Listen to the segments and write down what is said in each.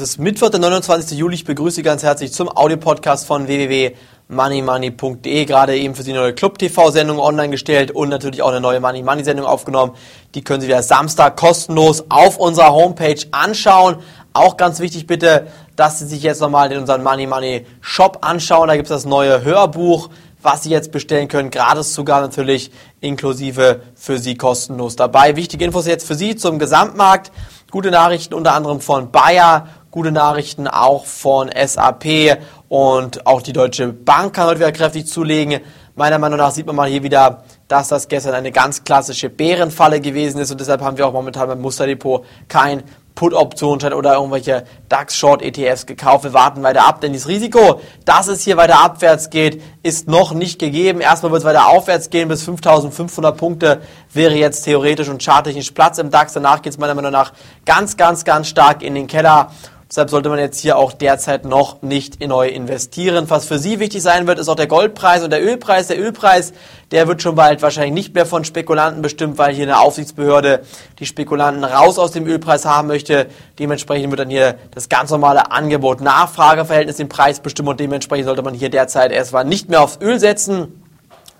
Es ist Mittwoch, der 29. Juli. Ich begrüße Sie ganz herzlich zum Audiopodcast von www.moneymoney.de. Gerade eben für Sie eine neue Club-TV-Sendung online gestellt und natürlich auch eine neue Money Money-Sendung aufgenommen. Die können Sie wieder Samstag kostenlos auf unserer Homepage anschauen. Auch ganz wichtig bitte, dass Sie sich jetzt nochmal in unseren Money Money Shop anschauen. Da gibt es das neue Hörbuch, was Sie jetzt bestellen können. Gratis sogar natürlich inklusive für Sie kostenlos dabei. Wichtige Infos jetzt für Sie zum Gesamtmarkt. Gute Nachrichten unter anderem von Bayer gute Nachrichten auch von SAP und auch die Deutsche Bank kann heute wieder kräftig zulegen. Meiner Meinung nach sieht man mal hier wieder, dass das gestern eine ganz klassische Bärenfalle gewesen ist und deshalb haben wir auch momentan beim Musterdepot kein Put-Optionsschein oder irgendwelche DAX-Short-ETFs gekauft. Wir warten weiter ab, denn das Risiko, dass es hier weiter abwärts geht, ist noch nicht gegeben. Erstmal wird es weiter aufwärts gehen bis 5500 Punkte wäre jetzt theoretisch und charttechnisch Platz im DAX. Danach geht es meiner Meinung nach ganz, ganz, ganz stark in den Keller. Deshalb sollte man jetzt hier auch derzeit noch nicht in neu investieren. Was für Sie wichtig sein wird, ist auch der Goldpreis und der Ölpreis. Der Ölpreis, der wird schon bald wahrscheinlich nicht mehr von Spekulanten bestimmt, weil hier eine Aufsichtsbehörde die Spekulanten raus aus dem Ölpreis haben möchte. Dementsprechend wird dann hier das ganz normale Angebot-Nachfrage-Verhältnis den Preis bestimmen und dementsprechend sollte man hier derzeit erstmal nicht mehr aufs Öl setzen.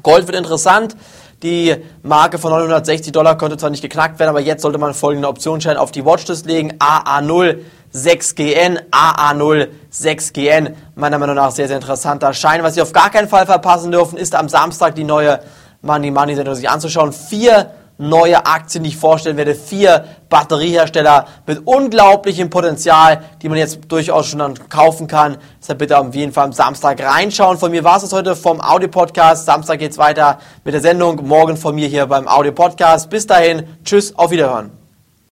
Gold wird interessant. Die Marke von 960 Dollar konnte zwar nicht geknackt werden, aber jetzt sollte man folgende Optionsschein auf die Watchlist legen. AA0 6GN, AA0 6GN. Meiner Meinung nach sehr, sehr interessanter Schein. Was Sie auf gar keinen Fall verpassen dürfen, ist am Samstag die neue Money Money Sendung sich anzuschauen. Vier neue Aktien, die ich vorstellen werde. Vier Batteriehersteller mit unglaublichem Potenzial, die man jetzt durchaus schon dann kaufen kann. Deshalb bitte auf jeden Fall am Samstag reinschauen. Von mir war es heute vom Audio-Podcast. Samstag geht's weiter mit der Sendung. Morgen von mir hier beim Audio-Podcast. Bis dahin. Tschüss, auf Wiederhören.